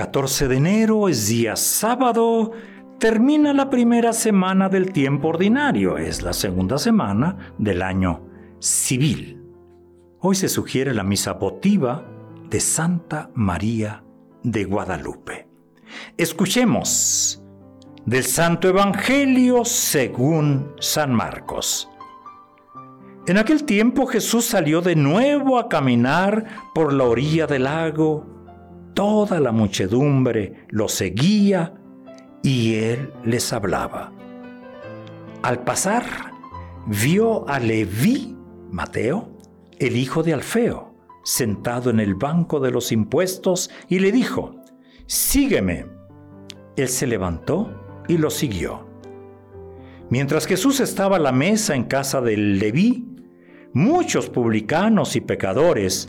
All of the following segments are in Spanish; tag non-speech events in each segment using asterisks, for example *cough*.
14 de enero es día sábado, termina la primera semana del tiempo ordinario, es la segunda semana del año civil. Hoy se sugiere la misa votiva de Santa María de Guadalupe. Escuchemos del Santo Evangelio según San Marcos. En aquel tiempo Jesús salió de nuevo a caminar por la orilla del lago. Toda la muchedumbre lo seguía y él les hablaba. Al pasar, vio a Leví, Mateo, el hijo de Alfeo, sentado en el banco de los impuestos y le dijo, Sígueme. Él se levantó y lo siguió. Mientras Jesús estaba a la mesa en casa del Leví, muchos publicanos y pecadores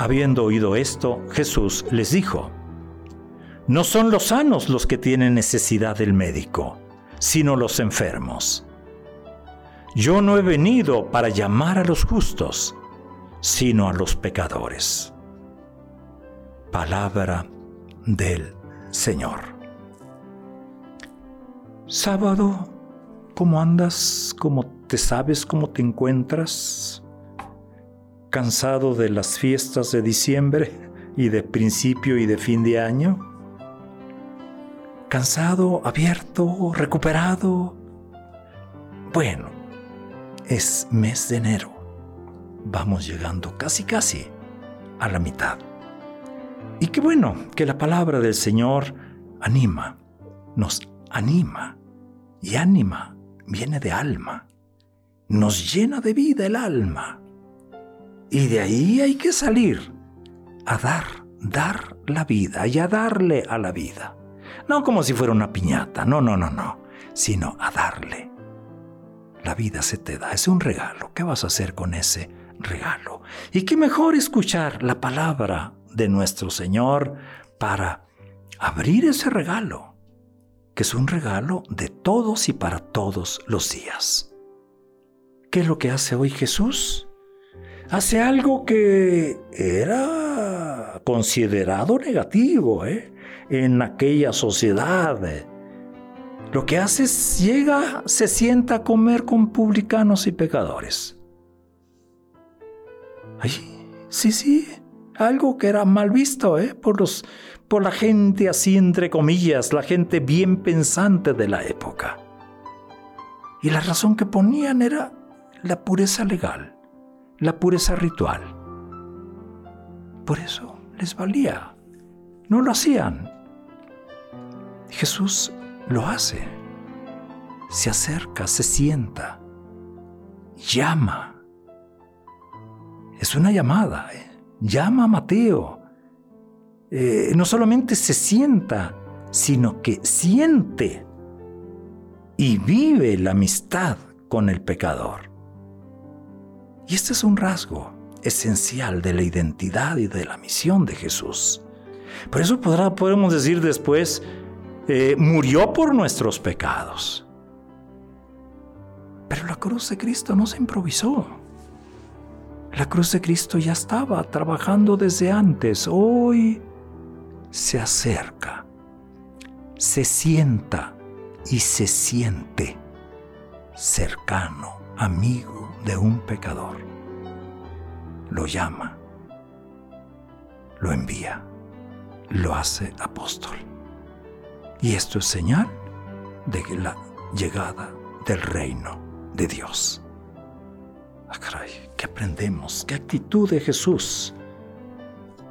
Habiendo oído esto, Jesús les dijo, No son los sanos los que tienen necesidad del médico, sino los enfermos. Yo no he venido para llamar a los justos, sino a los pecadores. Palabra del Señor. Sábado, ¿cómo andas? ¿Cómo te sabes? ¿Cómo te encuentras? ¿Cansado de las fiestas de diciembre y de principio y de fin de año? ¿Cansado, abierto, recuperado? Bueno, es mes de enero. Vamos llegando casi casi a la mitad. Y qué bueno que la palabra del Señor anima, nos anima y ánima viene de alma. Nos llena de vida el alma. Y de ahí hay que salir a dar, dar la vida y a darle a la vida. No como si fuera una piñata, no, no, no, no, sino a darle. La vida se te da, es un regalo. ¿Qué vas a hacer con ese regalo? Y qué mejor escuchar la palabra de nuestro Señor para abrir ese regalo que es un regalo de todos y para todos los días. ¿Qué es lo que hace hoy Jesús? Hace algo que era considerado negativo ¿eh? en aquella sociedad. Lo que hace es llega, se sienta a comer con publicanos y pecadores. Ay, sí, sí, algo que era mal visto ¿eh? por, los, por la gente así entre comillas, la gente bien pensante de la época. Y la razón que ponían era la pureza legal, la pureza ritual. Por eso les valía. No lo hacían. Jesús lo hace. Se acerca, se sienta, llama. Es una llamada. ¿eh? llama a Mateo. Eh, no solamente se sienta, sino que siente y vive la amistad con el pecador. Y este es un rasgo esencial de la identidad y de la misión de Jesús. Por eso podemos decir después, eh, murió por nuestros pecados. Pero la cruz de Cristo no se improvisó. La cruz de Cristo ya estaba trabajando desde antes. Hoy se acerca, se sienta y se siente cercano, amigo de un pecador. Lo llama, lo envía, lo hace apóstol. Y esto es señal de la llegada del reino de Dios. Ah, ¿qué aprendemos? ¿Qué actitud de Jesús?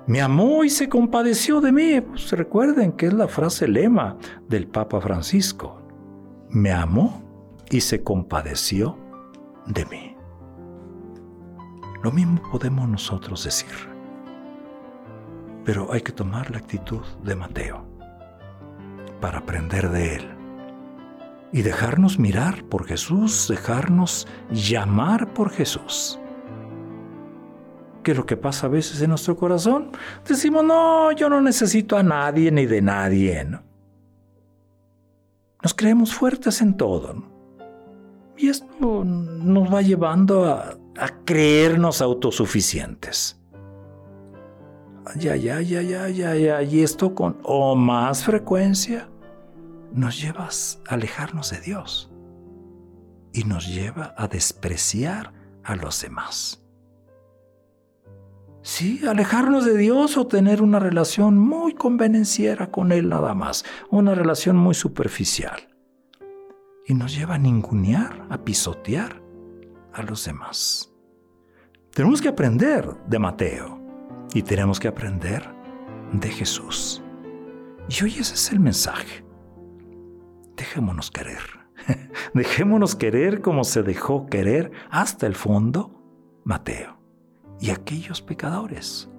Me amó y se compadeció de mí. Pues recuerden que es la frase lema del Papa Francisco. Me amó y se compadeció de mí. Lo mismo podemos nosotros decir. Pero hay que tomar la actitud de Mateo para aprender de él y dejarnos mirar por Jesús, dejarnos llamar por Jesús. ¿Qué es lo que pasa a veces en nuestro corazón? Decimos, no, yo no necesito a nadie ni de nadie. Nos creemos fuertes en todo. Y esto nos va llevando a, a creernos autosuficientes. Ya, ya, ya, ya, ya, ya. Y esto con o más frecuencia nos lleva a alejarnos de Dios y nos lleva a despreciar a los demás. Sí, alejarnos de Dios o tener una relación muy convenenciera con Él nada más, una relación muy superficial. Y nos lleva a ningunear, a pisotear a los demás. Tenemos que aprender de Mateo y tenemos que aprender de Jesús. Y hoy ese es el mensaje. Dejémonos querer. *laughs* Dejémonos querer como se dejó querer hasta el fondo Mateo y aquellos pecadores.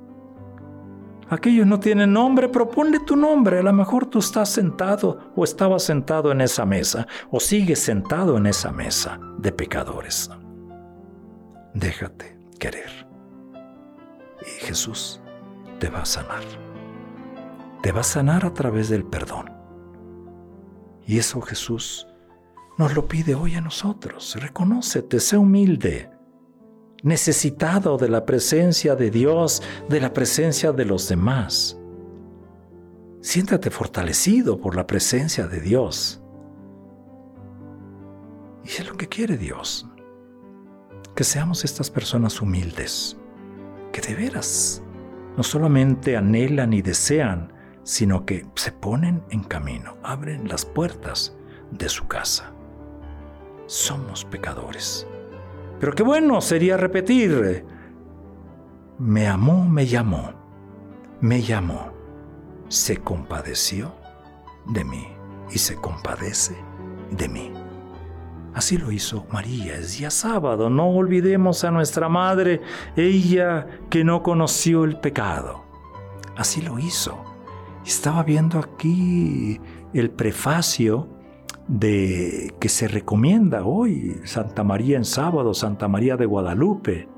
Aquellos no tienen nombre, proponle tu nombre. A lo mejor tú estás sentado o estabas sentado en esa mesa o sigues sentado en esa mesa de pecadores. Déjate querer. Y Jesús te va a sanar. Te va a sanar a través del perdón. Y eso Jesús nos lo pide hoy a nosotros. Reconócete, sé humilde necesitado de la presencia de Dios, de la presencia de los demás. Siéntate fortalecido por la presencia de Dios. Y es lo que quiere Dios. Que seamos estas personas humildes, que de veras no solamente anhelan y desean, sino que se ponen en camino, abren las puertas de su casa. Somos pecadores pero qué bueno sería repetir, me amó, me llamó, me llamó, se compadeció de mí y se compadece de mí. Así lo hizo María, es día sábado, no olvidemos a nuestra madre, ella que no conoció el pecado. Así lo hizo. Estaba viendo aquí el prefacio de que se recomienda hoy, Santa María en sábado, Santa María de Guadalupe.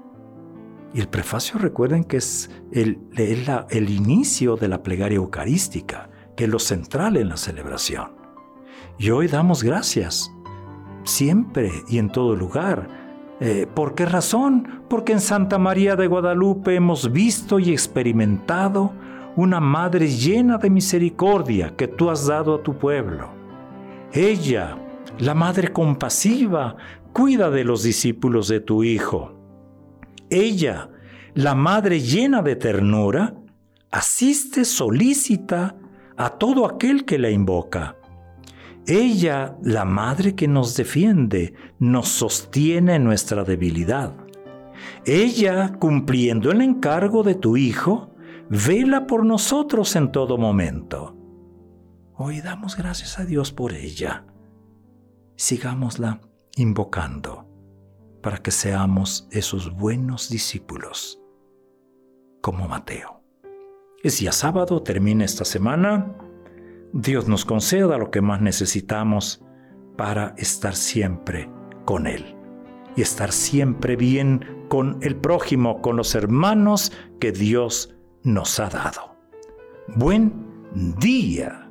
Y el prefacio recuerden que es el, el inicio de la plegaria eucarística, que es lo central en la celebración. Y hoy damos gracias, siempre y en todo lugar. Eh, ¿Por qué razón? Porque en Santa María de Guadalupe hemos visto y experimentado una madre llena de misericordia que tú has dado a tu pueblo ella, la madre compasiva, cuida de los discípulos de tu Hijo. Ella, la madre llena de ternura, asiste solícita a todo aquel que la invoca. Ella, la madre que nos defiende, nos sostiene en nuestra debilidad. Ella, cumpliendo el encargo de tu Hijo, vela por nosotros en todo momento. Hoy damos gracias a Dios por ella. Sigámosla invocando para que seamos esos buenos discípulos como Mateo. Es día sábado, termina esta semana. Dios nos conceda lo que más necesitamos para estar siempre con Él y estar siempre bien con el prójimo, con los hermanos que Dios nos ha dado. Buen día.